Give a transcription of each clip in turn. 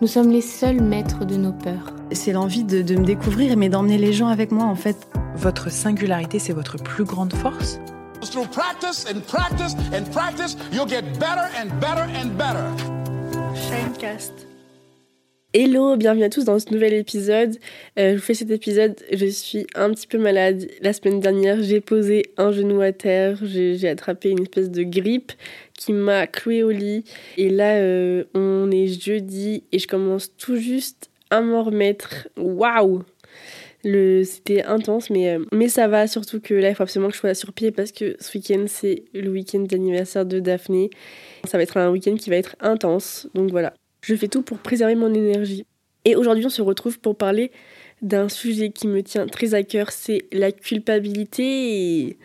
nous sommes les seuls maîtres de nos peurs. C'est l'envie de, de me découvrir, mais d'emmener les gens avec moi en fait. Votre singularité, c'est votre plus grande force? Through practice and practice and practice, you'll get better and better and better. Shinecast. Hello, bienvenue à tous dans ce nouvel épisode. Euh, je vous fais cet épisode, je suis un petit peu malade. La semaine dernière, j'ai posé un genou à terre, j'ai attrapé une espèce de grippe qui m'a cloué au lit. Et là, euh, on est jeudi et je commence tout juste à m'en remettre. Waouh le, c'était intense, mais, euh, mais ça va. Surtout que là, il faut absolument que je sois sur pied parce que ce week-end, c'est le week-end d'anniversaire de Daphné. Ça va être un week-end qui va être intense. Donc voilà. Je fais tout pour préserver mon énergie. Et aujourd'hui, on se retrouve pour parler d'un sujet qui me tient très à cœur, c'est la culpabilité.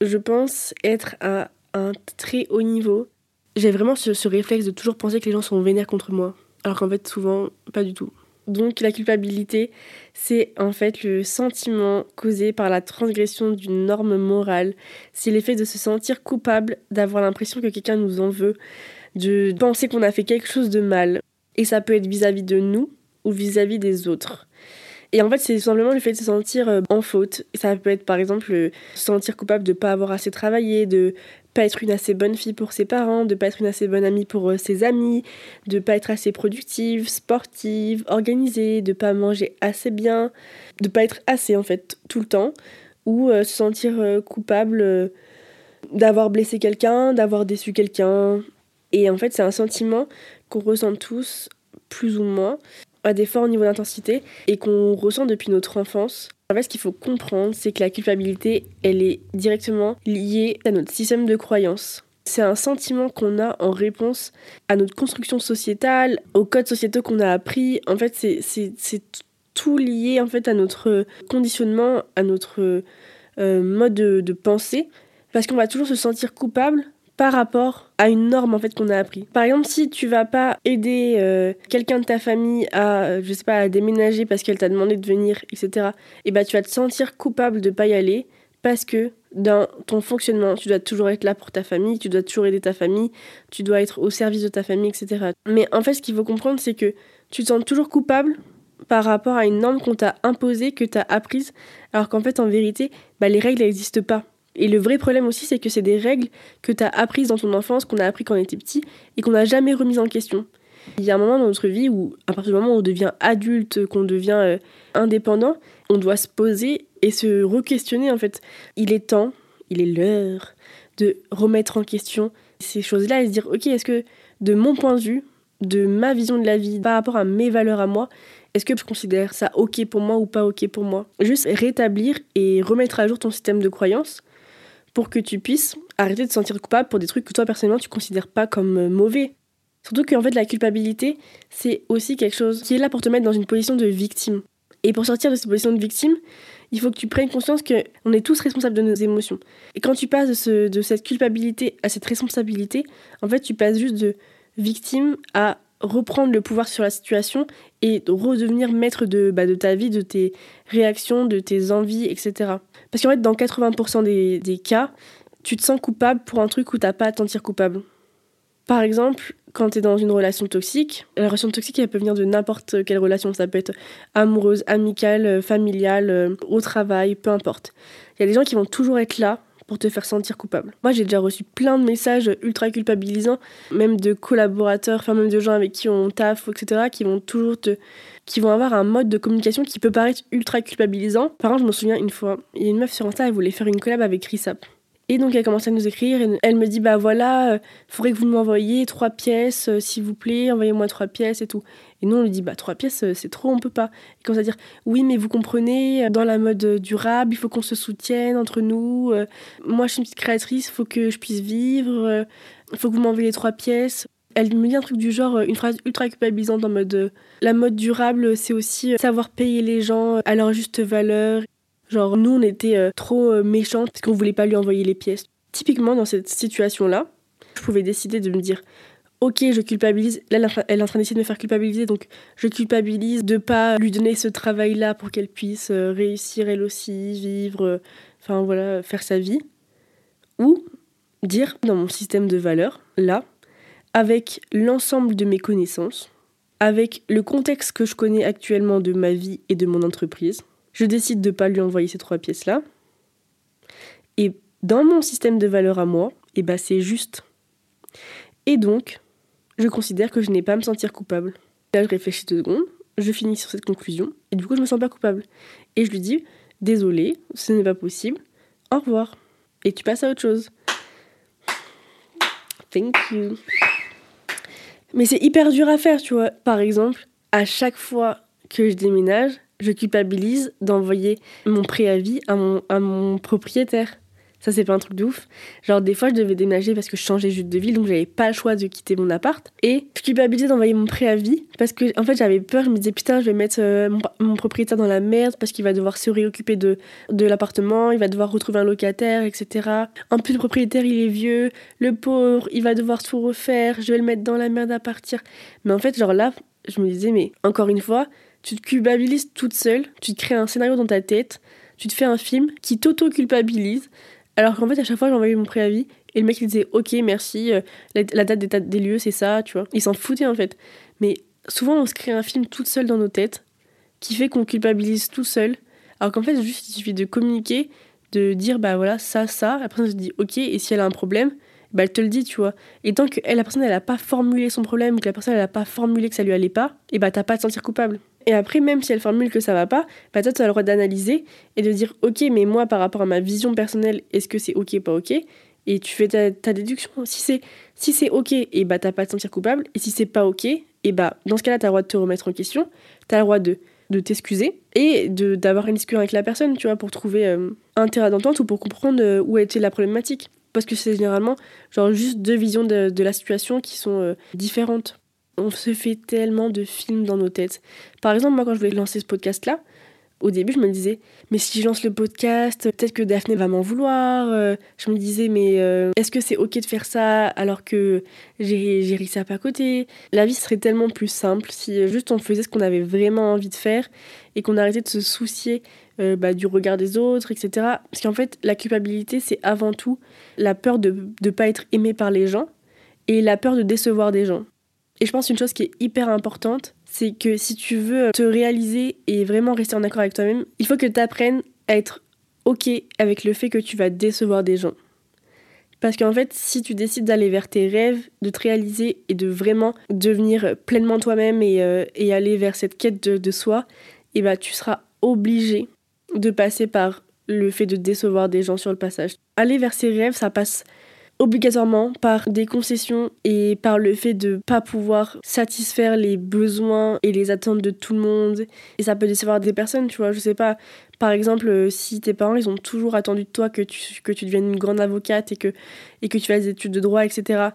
Je pense être à un très haut niveau. J'ai vraiment ce, réflexe de toujours penser que les gens sont vénères contre moi, alors qu'en fait, souvent, pas du tout. Donc la culpabilité, c'est en fait le sentiment causé par la transgression d'une norme morale. C'est l'effet de se sentir coupable, d'avoir l'impression que quelqu'un nous en veut, de penser qu'on a fait quelque chose de mal. Et ça peut être vis-à-vis de nous ou vis-à-vis des autres. Et en fait, c'est simplement le fait de se sentir euh, en faute. Ça peut être par exemple euh, se sentir coupable de ne pas avoir assez travaillé, de pas être une assez bonne fille pour ses parents, de pas être une assez bonne amie pour euh, ses amis, de pas être assez productive, sportive, organisée, de pas manger assez bien, de pas être assez en fait tout le temps, ou euh, se sentir euh, coupable d'avoir blessé quelqu'un, d'avoir déçu quelqu'un. Et en fait, c'est un sentiment qu'on ressent tous, plus ou moins, à des forts niveaux d'intensité, et qu'on ressent depuis notre enfance. En fait, ce qu'il faut comprendre, c'est que la culpabilité, elle est directement liée à notre système de croyance. C'est un sentiment qu'on a en réponse à notre construction sociétale, aux codes sociétaux qu'on a appris. En fait, c'est tout lié en fait à notre conditionnement, à notre euh, mode de, de pensée, parce qu'on va toujours se sentir coupable par rapport à une norme en fait qu'on a appris. Par exemple, si tu vas pas aider euh, quelqu'un de ta famille à, euh, je sais pas, à déménager parce qu'elle t'a demandé de venir, etc. Et bah tu vas te sentir coupable de pas y aller parce que dans ton fonctionnement, tu dois toujours être là pour ta famille, tu dois toujours aider ta famille, tu dois être au service de ta famille, etc. Mais en fait, ce qu'il faut comprendre, c'est que tu te sens toujours coupable par rapport à une norme qu'on t'a imposée, que t'as apprise, alors qu'en fait, en vérité, bah, les règles n'existent pas. Et le vrai problème aussi, c'est que c'est des règles que tu as apprises dans ton enfance, qu'on a appris quand on était petit, et qu'on n'a jamais remises en question. Il y a un moment dans notre vie où, à partir du moment où on devient adulte, qu'on devient euh, indépendant, on doit se poser et se re-questionner en fait. Il est temps, il est l'heure de remettre en question ces choses-là et se dire, ok, est-ce que de mon point de vue, de ma vision de la vie, par rapport à mes valeurs à moi, est-ce que je considère ça ok pour moi ou pas ok pour moi? Juste rétablir et remettre à jour ton système de croyances pour que tu puisses arrêter de te sentir coupable pour des trucs que toi personnellement tu considères pas comme euh, mauvais. Surtout qu'en fait la culpabilité, c'est aussi quelque chose qui est là pour te mettre dans une position de victime. Et pour sortir de cette position de victime, il faut que tu prennes conscience que on est tous responsables de nos émotions. Et quand tu passes de, ce- de cette culpabilité à cette responsabilité, en fait tu passes juste de victime à reprendre le pouvoir sur la situation et de redevenir maître de, bah, de ta vie, de tes réactions, de tes envies, etc. Parce qu'en fait, dans 80% des, des cas, tu te sens coupable pour un truc où t'as pas à te sentir coupable. Par exemple, quand tu es dans une relation toxique, la relation toxique, elle peut venir de n'importe quelle relation. Ça peut être amoureuse, amicale, euh, familiale, euh, au travail, peu importe. Il y a des gens qui vont toujours être là pour te faire sentir coupable. Moi, j'ai déjà reçu plein de messages ultra culpabilisants, même de collaborateurs, enfin même de gens avec qui on taffe, etc., qui vont toujours te... qui vont avoir un mode de communication qui peut paraître ultra culpabilisant. Par exemple, je me souviens une fois, il y a une meuf sur Insta, elle voulait faire une collab avec Risap. Et donc elle commence à nous écrire, et elle me dit bah voilà, euh, faudrait que vous m'envoyiez trois pièces, euh, s'il vous plaît, envoyez-moi trois pièces et tout. Et nous on lui dit bah trois pièces euh, c'est trop, on peut pas. Et commence à dire oui mais vous comprenez, dans la mode durable, il faut qu'on se soutienne entre nous. moi je suis une petite créatrice, faut que je puisse vivre, euh, faut que vous m'envoyiez trois pièces. Elle me dit un truc du genre, une phrase ultra culpabilisante en mode La mode durable, c'est aussi savoir payer les gens à leur juste valeur. Genre, nous, on était trop méchants parce qu'on voulait pas lui envoyer les pièces. Typiquement, dans cette situation-là, je pouvais décider de me dire Ok, je culpabilise. Là, elle est en train d'essayer de me faire culpabiliser, donc je culpabilise de pas lui donner ce travail-là pour qu'elle puisse réussir elle aussi, vivre, enfin voilà, faire sa vie. Ou dire dans mon système de valeurs, là, avec l'ensemble de mes connaissances, avec le contexte que je connais actuellement de ma vie et de mon entreprise, je décide de ne pas lui envoyer ces trois pièces-là. Et dans mon système de valeurs à moi, eh ben c'est juste. Et donc, je considère que je n'ai pas à me sentir coupable. Là, je réfléchis deux secondes, je finis sur cette conclusion, et du coup, je me sens pas coupable. Et je lui dis, désolé, ce n'est pas possible, au revoir. Et tu passes à autre chose. Thank you. Mais c'est hyper dur à faire, tu vois. Par exemple, à chaque fois que je déménage, je culpabilise d'envoyer mon préavis à mon, à mon propriétaire. Ça, c'est pas un truc de ouf. Genre, des fois, je devais déménager parce que je changeais juste de ville, donc j'avais pas le choix de quitter mon appart. Et je culpabilisais d'envoyer mon préavis parce que, en fait, j'avais peur. Je me disais, putain, je vais mettre euh, mon, propriétaire dans la merde parce qu'il va devoir se réoccuper de, de l'appartement, il va devoir retrouver un locataire, etc. En plus, le propriétaire, il est vieux, le pauvre, il va devoir tout refaire, je vais le mettre dans la merde à partir. Mais en fait, genre là, je me disais, mais encore une fois, tu te culpabilises toute seule, tu te crées un scénario dans ta tête, tu te fais un film qui t'auto-culpabilise alors qu'en fait, à chaque fois, j'envoyais mon préavis et le mec il disait Ok, merci, euh, la, date des, des lieux, c'est ça, tu vois. Il s'en foutait en fait. Mais souvent, on se crée un film toute seule dans nos têtes qui fait qu'on culpabilise tout seul. Alors qu'en fait, juste, il suffit de communiquer, de dire Bah voilà, ça, ça. La personne se dit Ok, et si elle a un problème, bah, elle te le dit, tu vois. Et tant que elle, la personne, elle a pas formulé son problème, que la personne, elle a pas formulé que ça lui allait pas, et bah, t'as pas à te sentir coupable. Et après, même si elle formule que ça va pas, bah, toi, tu as le droit d'analyser et de dire, ok, mais moi, par rapport à ma vision personnelle, est-ce que c'est ok, pas ok? Et tu fais ta, déduction. Si c'est si c'est ok, et bah, t'as pas à te sentir coupable. Et si c'est pas ok, et bah, dans ce cas-là, tu as le droit de te remettre en question, tu as le droit de de t'excuser et d'avoir une discussion avec la personne, tu vois, pour trouver euh, un terrain d'entente ou pour comprendre euh, où était la problématique parce que c'est généralement genre juste deux visions de, la situation qui sont euh, différentes. On se fait tellement de films dans nos têtes. Par exemple, moi quand je voulais lancer ce podcast-là, au début je me disais, mais si je lance le podcast, peut-être que Daphné va m'en vouloir. Euh, je me disais, mais euh, est-ce que c'est ok de faire ça alors que j'ai ri ça pas à côté? La vie serait tellement plus simple si juste on faisait ce qu'on avait vraiment envie de faire et qu'on arrêtait de se soucier euh, bah, du regard des autres, etc. Parce qu'en fait, la culpabilité, c'est avant tout la peur de ne pas être aimé par les gens et la peur de décevoir des gens. Et je pense une chose qui est hyper importante, c'est que si tu veux te réaliser et vraiment rester en accord avec toi-même, il faut que tu apprennes à être OK avec le fait que tu vas décevoir des gens. Parce qu'en fait, si tu décides d'aller vers tes rêves, de te réaliser et de vraiment devenir pleinement toi-même et, euh, aller vers cette quête de, soi, eh bah, tu seras obligé de passer par le fait de décevoir des gens sur le passage. Aller vers ses rêves, ça passe obligatoirement par des concessions et par le fait de pas pouvoir satisfaire les besoins et les attentes de tout le monde et ça peut décevoir des personnes tu vois je sais pas par exemple euh, si tes parents ils ont toujours attendu de toi que tu, que tu deviennes une grande avocate et que et que tu fasses des études de droit etc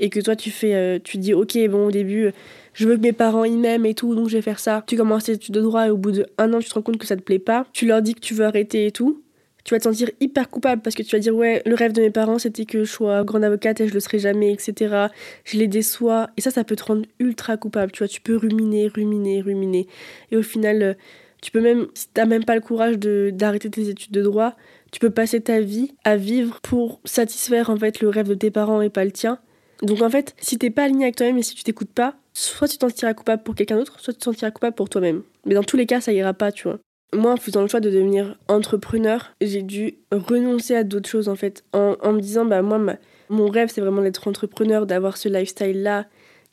et que toi tu fais euh, tu dis ok bon au début je veux que mes parents ils m'aiment et tout, donc je vais faire ça. Tu commences tes études de droit et au bout d'un an, tu te rends compte que ça te plaît pas. Tu leur dis que tu veux arrêter et tout. Tu vas te sentir hyper coupable parce que tu vas dire ouais, le rêve de mes parents c'était que je sois grande avocate et je le serai jamais, etc. Je les déçois. Et ça, ça peut te rendre ultra coupable. Tu vois, tu peux ruminer, ruminer, ruminer. Et au final, euh, tu peux même, si t'as même pas le courage d'arrêter tes études de droit, tu peux passer ta vie à vivre pour satisfaire en fait le rêve de tes parents et pas le tien. Donc en fait, si t'es pas aligné avec toi-même et si tu t'écoutes pas, soit tu t'en sentiras coupable pour quelqu'un d'autre, soit tu t'en sentiras coupable pour toi-même. Mais dans tous les cas, ça ira pas, tu vois. Moi, en faisant le choix de devenir entrepreneur, j'ai dû renoncer à d'autres choses en fait. En, me disant, bah moi, mon rêve, c'est vraiment d'être entrepreneur, d'avoir ce lifestyle-là.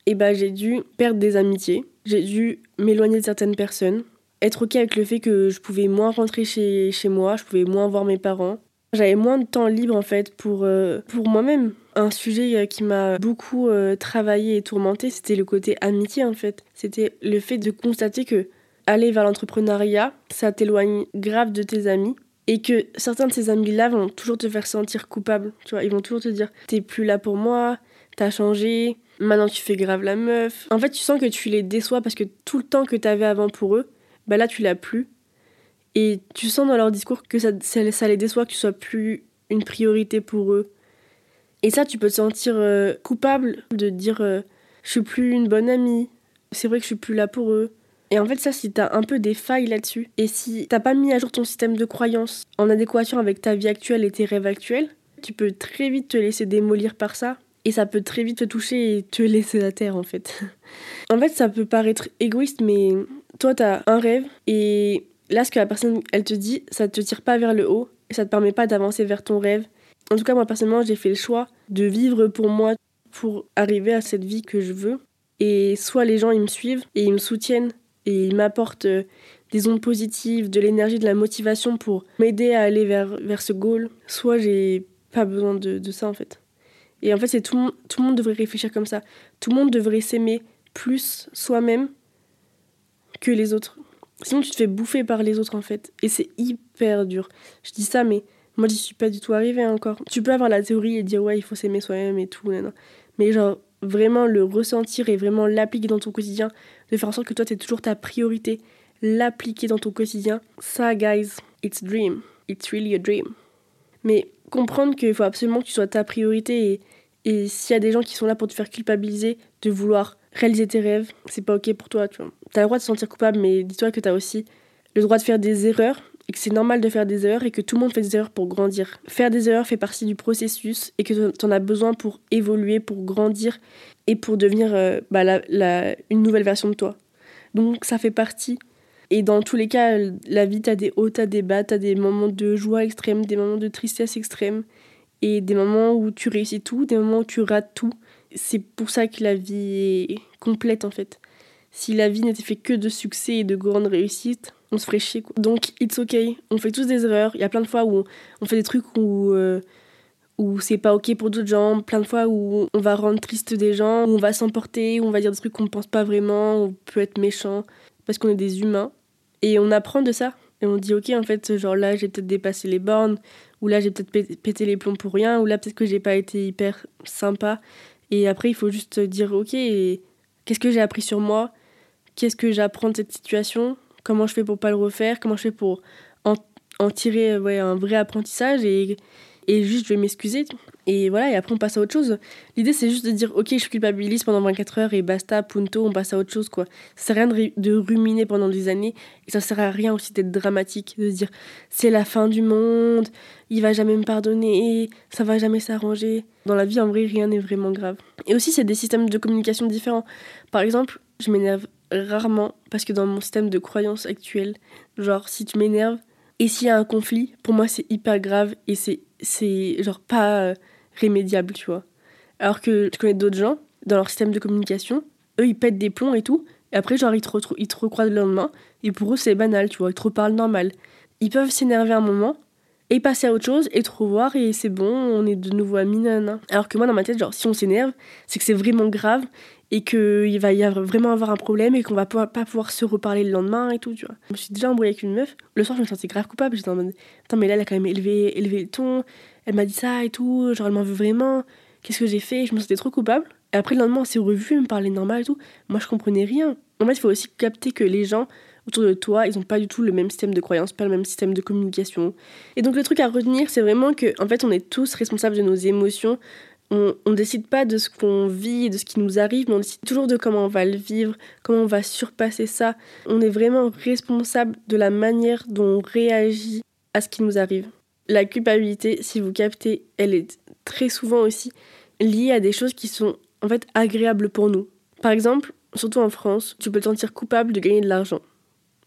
Et bah j'ai dû perdre des amitiés, j'ai dû m'éloigner de certaines personnes, être ok avec le fait que je pouvais moins rentrer chez, chez moi, je pouvais moins voir mes parents. J'avais moins de temps libre en fait pour, euh, pour moi-même. Un sujet euh, qui m'a beaucoup euh, travaillé et tourmenté, c'était le côté amitié en fait. C'était le fait de constater que aller vers l'entrepreneuriat, ça t'éloigne grave de tes amis et que certains de ces amis-là vont toujours te faire sentir coupable. Tu vois, ils vont toujours te dire t'es plus là pour moi, t'as changé, Maintenant, tu fais grave la meuf. En fait, tu sens que tu les déçois parce que tout le temps que t'avais avant pour eux, bah là, tu l'as plus. Et tu sens dans leur discours que ça, les déçoit, que tu sois plus une priorité pour eux. Et ça, tu peux te sentir euh, coupable de dire euh, je suis plus une bonne amie, c'est vrai que je suis plus là pour eux. Et en fait, ça, si t'as un peu des failles là-dessus, et si t'as pas mis à jour ton système de croyance en adéquation avec ta vie actuelle et tes rêves actuels, tu peux très vite te laisser démolir par ça. Et ça peut très vite te toucher et te laisser à terre, en fait. en fait, ça peut paraître égoïste, mais toi, t'as un rêve, et là, ce que la personne, elle te dit, ça te tire pas vers le haut, et ça te permet pas d'avancer vers ton rêve. En tout cas, moi, personnellement, j'ai fait le choix de vivre pour moi, pour arriver à cette vie que je veux. Et soit les gens, ils me suivent et ils me soutiennent et ils m'apportent euh, des ondes positives, de l'énergie, de la motivation pour m'aider à aller vers, vers ce goal, soit j'ai pas besoin de, ça en fait. Et en fait, c'est tout, tout le monde devrait réfléchir comme ça. Tout le monde devrait s'aimer plus soi-même que les autres. Sinon, tu te fais bouffer par les autres en fait. Et c'est hyper dur. Je dis ça, mais moi, j'y suis pas du tout arrivée encore. Tu peux avoir la théorie et dire ouais, il faut s'aimer soi-même et tout. Mais genre, vraiment le ressentir et vraiment l'appliquer dans ton quotidien, de faire en sorte que toi, tu toujours ta priorité, l'appliquer dans ton quotidien. Ça, guys, it's a dream. It's really a dream. Mais comprendre qu'il faut absolument que tu sois ta priorité et, et s'il y a des gens qui sont là pour te faire culpabiliser de vouloir réaliser tes rêves, c'est pas ok pour toi, tu vois. T'as le droit de te sentir coupable, mais dis-toi que t'as aussi le droit de faire des erreurs et que c'est normal de faire des erreurs et que tout le monde fait des erreurs pour grandir. Faire des erreurs fait partie du processus et que tu en as besoin pour évoluer, pour grandir et pour devenir euh, bah, une nouvelle version de toi. Donc ça fait partie. Et dans tous les cas, la vie, t'as des hauts, t'as des bas, t'as des moments de joie extrême, des moments de tristesse extrême et des moments où tu réussis tout, des moments où tu rates tout. C'est pour ça que la vie est complète en fait. Si la vie n'était fait que de succès et de grandes réussites, on se ferait chier. Quoi. Donc, it's ok. On fait tous des erreurs. Il y a plein de fois où on, fait des trucs où, euh, où c'est pas ok pour d'autres gens. Plein de fois où on va rendre triste des gens, où on va s'emporter, où on va dire des trucs qu'on ne pense pas vraiment, on peut être méchant parce qu'on est des humains. Et on apprend de ça. Et on dit, ok, en fait, genre là, j'ai peut-être dépassé les bornes, ou là, j'ai peut-être pété les plombs pour rien, ou là, peut-être que j'ai pas été hyper sympa. Et après, il faut juste dire, ok, qu'est-ce que j'ai appris sur moi? Qu'est-ce que j'apprends de cette situation comment je fais pour pas le refaire, comment je fais pour en, en tirer ouais, un vrai apprentissage et, et juste je vais m'excuser. Et voilà, et après on passe à autre chose. L'idée c'est juste de dire ok, je culpabilise pendant 24 heures et basta, punto, on passe à autre chose quoi. Ça sert à rien de, ruminer pendant des années et ça sert à rien aussi d'être dramatique, de se dire c'est la fin du monde, il va jamais me pardonner, ça va jamais s'arranger. Dans la vie en vrai, rien n'est vraiment grave. Et aussi, c'est des systèmes de communication différents. Par exemple, je m'énerve rarement parce que dans mon système de croyance actuel, genre si tu m'énerves et s'il y a un conflit, pour moi c'est hyper grave et c'est c'est genre pas euh, rémédiable, tu vois. Alors que je connais d'autres gens dans leur système de communication, eux ils pètent des plombs et tout, et après genre ils te, recroisent le lendemain et pour eux c'est banal, tu vois, ils te reparlent normal. Ils peuvent s'énerver un moment et passer à autre chose et te revoir et c'est bon, on est de nouveau amis, nanana. Alors que moi dans ma tête, genre si on s'énerve, c'est que c'est vraiment grave et qu'il va y avoir vraiment avoir un problème et qu'on va pas, pouvoir se reparler le lendemain et tout, tu vois. Je me suis déjà embrouillée avec une meuf. Le soir, je me sentais grave coupable. J'étais en mode, attends, mais là, elle a quand même élevé, élevé le ton. Elle m'a dit ça et tout. Genre, elle m'en veut vraiment. Qu'est-ce que j'ai fait? Je me sentais trop coupable. Et après, le lendemain, on s'est revus, elle me parlait normal et tout. Moi, je comprenais rien. En fait, il faut aussi capter que les gens autour de toi, ils n'ont pas du tout le même système de croyance, pas le même système de communication. Et donc, le truc à retenir, c'est vraiment que, en fait, on est tous responsables de nos émotions, on ne décide pas de ce qu'on vit, de ce qui nous arrive, mais on décide toujours de comment on va le vivre, comment on va surpasser ça. On est vraiment responsable de la manière dont on réagit à ce qui nous arrive. La culpabilité, si vous captez, elle est très souvent aussi liée à des choses qui sont en fait agréables pour nous. Par exemple, surtout en France, tu peux te sentir coupable de gagner de l'argent.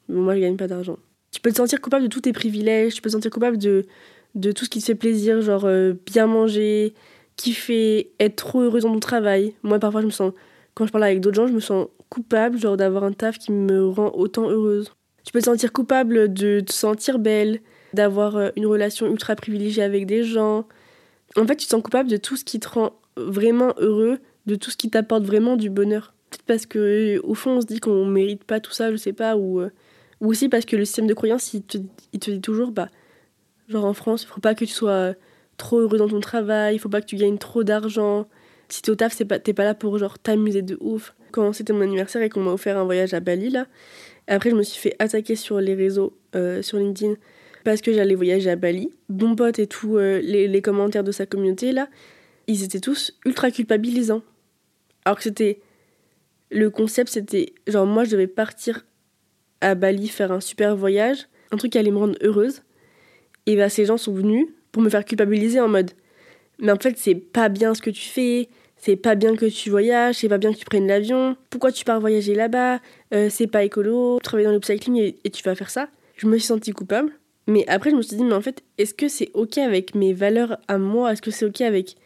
Moi, je gagne pas d'argent. Tu peux te sentir coupable de tous tes privilèges, tu peux te sentir coupable de, de tout ce qui te fait plaisir, genre euh, bien manger, kiffer, être trop heureuse dans ton travail. Moi, parfois, je me sens, quand je parle avec d'autres gens, je me sens coupable, genre d'avoir un taf qui me rend autant heureuse. Tu peux te sentir coupable de te sentir belle, d'avoir euh, une relation ultra privilégiée avec des gens. En fait, tu te sens coupable de tout ce qui te rend vraiment heureux, de tout ce qui t'apporte vraiment du bonheur. Peut-être parce que au fond, on se dit qu'on mérite pas tout ça, je sais pas, ou, euh, ou aussi parce que le système de croyance, il te, il te dit toujours, bah, genre en France, il faut pas que tu sois trop heureux dans ton travail, il faut pas que tu gagnes trop d'argent. si t'es au taf, c'est pas, t'es pas là pour genre t'amuser de ouf. Quand c'était mon anniversaire et qu'on m'a offert un voyage à Bali, là, après je me suis fait attaquer sur les réseaux, euh, sur LinkedIn, parce que j'allais voyager à Bali. Bon pote et tout, euh, les, les commentaires de sa communauté, là, ils étaient tous ultra culpabilisants. Alors que c'était. Le concept, c'était genre, moi, je devais partir à Bali faire un super voyage, un truc qui allait me rendre heureuse. Et bah, ces gens sont venus pour me faire culpabiliser en mode. Mais en fait, c'est pas bien ce que tu fais, c'est pas bien que tu voyages, c'est pas bien que tu prennes l'avion, pourquoi tu pars voyager là-bas, euh, c'est pas écolo, travailler dans l'upcycling et, et tu vas faire ça. Je me suis sentie coupable. Mais après, je me suis dit, mais en fait, est-ce que c'est ok avec mes valeurs à moi? Est-ce que c'est ok avec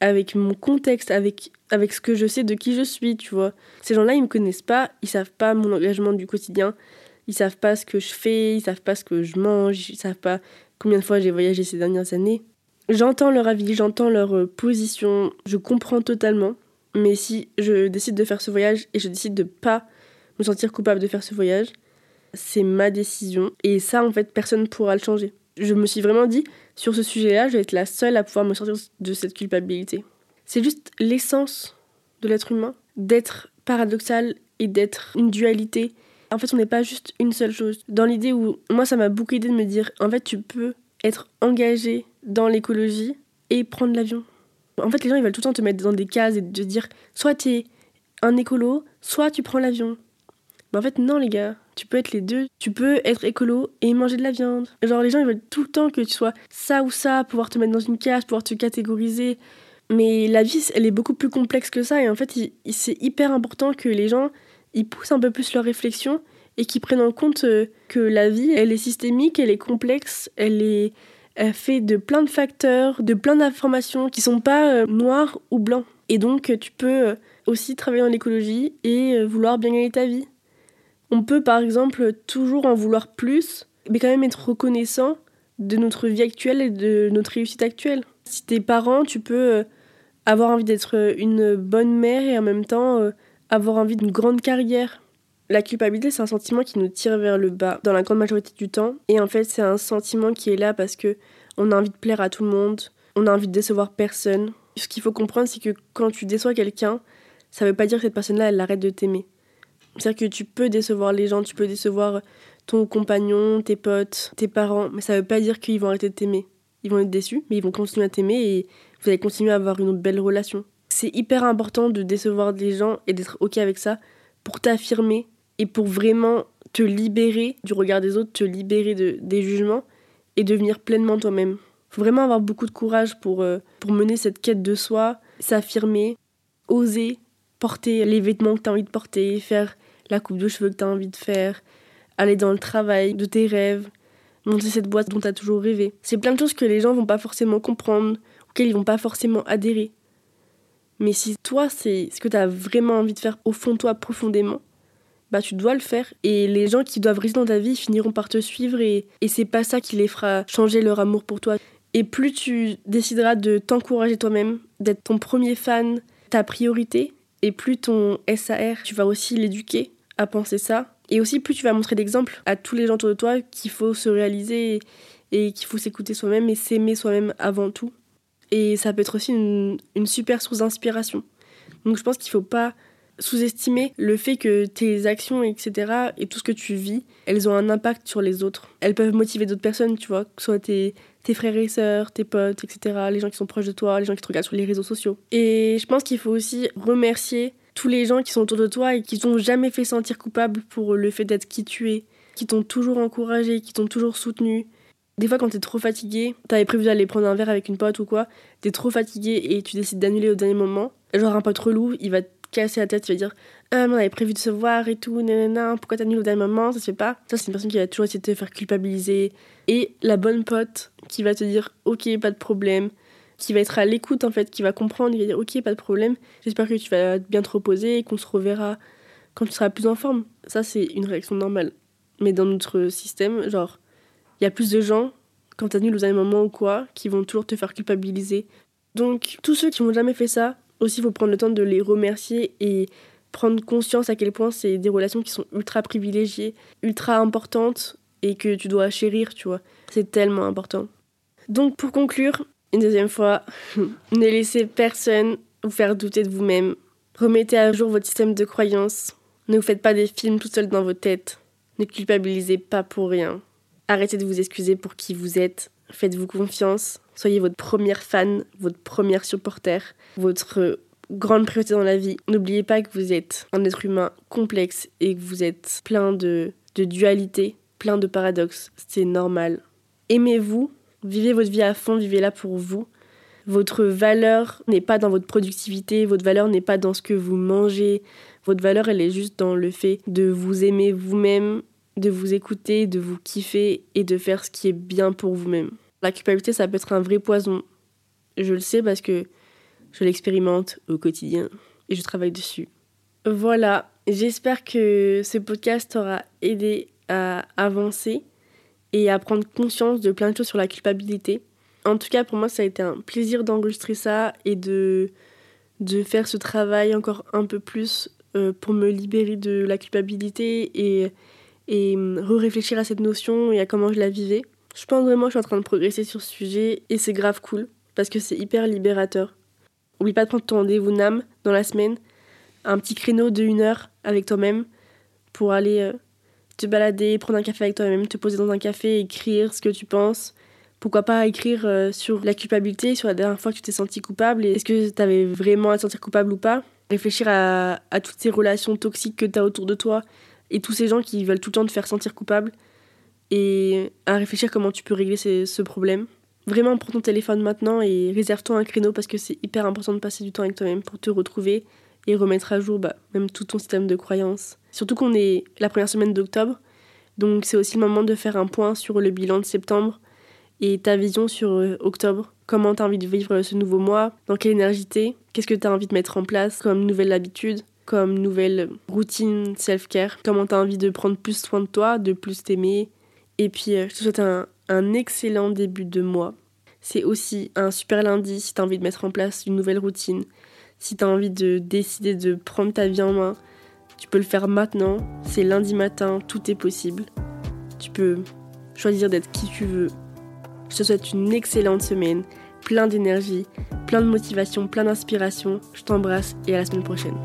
avec mon contexte, avec, avec ce que je sais de qui je suis, tu vois? Ces gens-là, ils me connaissent pas, ils savent pas mon engagement du quotidien, ils savent pas ce que je fais, ils savent pas ce que je mange, ils savent pas combien de fois j'ai voyagé ces dernières années. J'entends leur avis, j'entends leur euh, position, je comprends totalement, mais si je décide de faire ce voyage et je décide de pas me sentir coupable de faire ce voyage, c'est ma décision et ça en fait personne ne pourra le changer. Je me suis vraiment dit, sur ce sujet-là, je vais être la seule à pouvoir me sortir de cette culpabilité. C'est juste l'essence de l'être humain, d'être paradoxal et d'être une dualité. En fait, on n'est pas juste une seule chose. Dans l'idée où, moi, ça m'a beaucoup aidé de me dire, en fait, tu peux être engagé dans l'écologie et prendre l'avion. En fait, les gens, ils veulent tout le temps te mettre dans des cases et te dire, soit tu es un écolo, soit tu prends l'avion. Mais en fait, non, les gars, tu peux être les deux. Tu peux être écolo et manger de la viande. Genre, les gens, ils veulent tout le temps que tu sois ça ou ça, pouvoir te mettre dans une case, pouvoir te catégoriser. Mais la vie, elle est beaucoup plus complexe que ça. Et en fait, c'est hyper important que les gens, ils poussent un peu plus leur réflexion et qu'ils prennent en compte euh, que la vie, elle est systémique, elle est complexe, elle est elle fait de plein de facteurs, de plein d'informations qui sont pas euh, noirs ou blancs. Et donc, tu peux euh, aussi travailler dans l'écologie et vouloir bien gagner ta vie. On peut par exemple toujours en vouloir plus, mais quand même être reconnaissant de notre vie actuelle et de notre réussite actuelle. Si t'es parent, tu peux euh, avoir envie d'être une bonne mère et en même temps euh, avoir envie d'une grande carrière. La culpabilité, c'est un sentiment qui nous tire vers le bas dans la grande majorité du temps. Et en fait, c'est un sentiment qui est là parce que on a envie de plaire à tout le monde, on a envie de décevoir personne. Ce qu'il faut comprendre, c'est que quand tu déçois quelqu'un, ça veut pas dire que cette personne-là, elle arrête de t'aimer. C'est-à-dire que tu peux décevoir les gens, tu peux décevoir ton compagnon, tes potes, tes parents, mais ça veut pas dire qu'ils vont arrêter de t'aimer. Ils vont être déçus, mais ils vont continuer à t'aimer et vous allez continuer à avoir une belle relation. C'est hyper important de décevoir des gens et d'être ok avec ça pour t'affirmer et pour vraiment te libérer du regard des autres, te libérer de, des jugements et devenir pleinement toi-même. Faut vraiment avoir beaucoup de courage pour, euh, pour mener cette quête de soi, s'affirmer, oser porter les vêtements que tu as envie de porter, faire la coupe de cheveux que tu as envie de faire, aller dans le travail de tes rêves, monter cette boîte dont tu as toujours rêvé. C'est plein de choses que les gens vont pas forcément comprendre, auxquelles ils vont pas forcément adhérer. Mais si toi, c'est ce que tu as vraiment envie de faire au fond de toi profondément, bah tu dois le faire. Et les gens qui doivent rester dans ta vie finiront par te suivre et, et c'est pas ça qui les fera changer leur amour pour toi. Et plus tu décideras de t'encourager toi-même, d'être ton premier fan, ta priorité, et plus ton SAR, tu vas aussi l'éduquer à penser ça. Et aussi, plus tu vas montrer d'exemple à tous les gens autour de toi qu'il faut se réaliser et qu'il faut s'écouter soi-même et s'aimer soi-même avant tout. Et ça peut être aussi une, super source d'inspiration. Donc je pense qu'il ne faut pas sous-estimer le fait que tes actions, etc., et tout ce que tu vis, elles ont un impact sur les autres. Elles peuvent motiver d'autres personnes, tu vois, que ce soit tes, tes frères et sœurs, tes potes, etc., les gens qui sont proches de toi, les gens qui te regardent sur les réseaux sociaux. Et je pense qu'il faut aussi remercier tous les gens qui sont autour de toi et qui t'ont jamais fait sentir coupable pour le fait d'être qui tu es, qui t'ont toujours encouragé, qui t'ont toujours soutenu. Des fois, quand t'es trop fatigué, t'avais prévu d'aller prendre un verre avec une pote ou quoi, t'es trop fatigué et tu décides d'annuler au dernier moment. Genre, un pote relou, il va te casser la tête, il va dire Ah, mais on avait prévu de se voir et tout, nanana, pourquoi t'annules au dernier moment, ça se fait pas. Ça, c'est une personne qui va toujours essayer de te faire culpabiliser. Et la bonne pote qui va te dire Ok, pas de problème, qui va être à l'écoute en fait, qui va comprendre, qui va dire ok, pas de problème, j'espère que tu vas bien te reposer et qu'on se reverra quand tu seras plus en forme. Ça, c'est une réaction normale. Mais dans notre système, genre, il y a plus de gens, quand t'annules aux moment ou quoi, qui vont toujours te faire culpabiliser. Donc, tous ceux qui n'ont jamais fait ça, aussi, il faut prendre le temps de les remercier et prendre conscience à quel point c'est des relations qui sont ultra privilégiées, ultra importantes et que tu dois chérir, tu vois. C'est tellement important. Donc, pour conclure, une deuxième fois, ne laissez personne vous faire douter de vous-même. Remettez à jour votre système de croyances. Ne vous faites pas des films tout seul dans vos têtes. Ne culpabilisez pas pour rien. Arrêtez de vous excuser pour qui vous êtes. Faites-vous confiance. Soyez votre première fan, votre première supporter, votre grande priorité dans la vie. N'oubliez pas que vous êtes un être humain complexe et que vous êtes plein de, dualité, plein de paradoxes. C'est normal. Aimez-vous, vivez votre vie à fond, vivez là pour vous. Votre valeur n'est pas dans votre productivité, votre valeur n'est pas dans ce que vous mangez. Votre valeur, elle est juste dans le fait de vous aimer vous-même, de vous écouter, de vous kiffer et de faire ce qui est bien pour vous-même. La culpabilité, ça peut être un vrai poison. Je le sais parce que je l'expérimente au quotidien et je travaille dessus. Voilà, j'espère que ce podcast aura aidé à avancer et à prendre conscience de plein de choses sur la culpabilité. En tout cas, pour moi, ça a été un plaisir d'enregistrer ça et de, de faire ce travail encore un peu plus euh, pour me libérer de la culpabilité et, et euh, réfléchir à cette notion et à comment je la vivais. Je pense vraiment que je suis en train de progresser sur ce sujet et c'est grave cool parce que c'est hyper libérateur. Oublie pas de prendre ton rendez-vous NAM dans la semaine, un petit créneau de une heure avec toi-même pour aller euh, te balader, prendre un café avec toi-même, te poser dans un café, écrire ce que tu penses. Pourquoi pas écrire euh, sur la culpabilité, sur la dernière fois que tu t'es senti coupable et est-ce que tu avais vraiment à te sentir coupable ou pas? Réfléchir à, à toutes ces relations toxiques que tu as autour de toi et tous ces gens qui veulent tout le temps te faire sentir coupable et à réfléchir comment tu peux régler ce problème. Vraiment, prends ton téléphone maintenant et réserve-toi un créneau parce que c'est hyper important de passer du temps avec toi-même pour te retrouver et remettre à jour bah, même tout ton système de croyances. Surtout qu'on est la première semaine d'octobre, donc c'est aussi le moment de faire un point sur le bilan de septembre et ta vision sur euh, octobre. Comment tu as envie de vivre ce nouveau mois? Dans quelle énergie t'es? Qu'est-ce que tu as envie de mettre en place comme nouvelle habitude? Comme nouvelle routine self-care Comment tu as envie de prendre plus soin de toi, de plus t'aimer Et puis, euh, je te souhaite un, un excellent début de mois. C'est aussi un super lundi si tu as envie de mettre en place une nouvelle routine, si tu as envie de décider de prendre ta vie en main. Tu peux le faire maintenant, c'est lundi matin, tout est possible. Tu peux choisir d'être qui tu veux. Je te souhaite une excellente semaine, plein d'énergie, plein de motivation, plein d'inspiration. Je t'embrasse et à la semaine prochaine.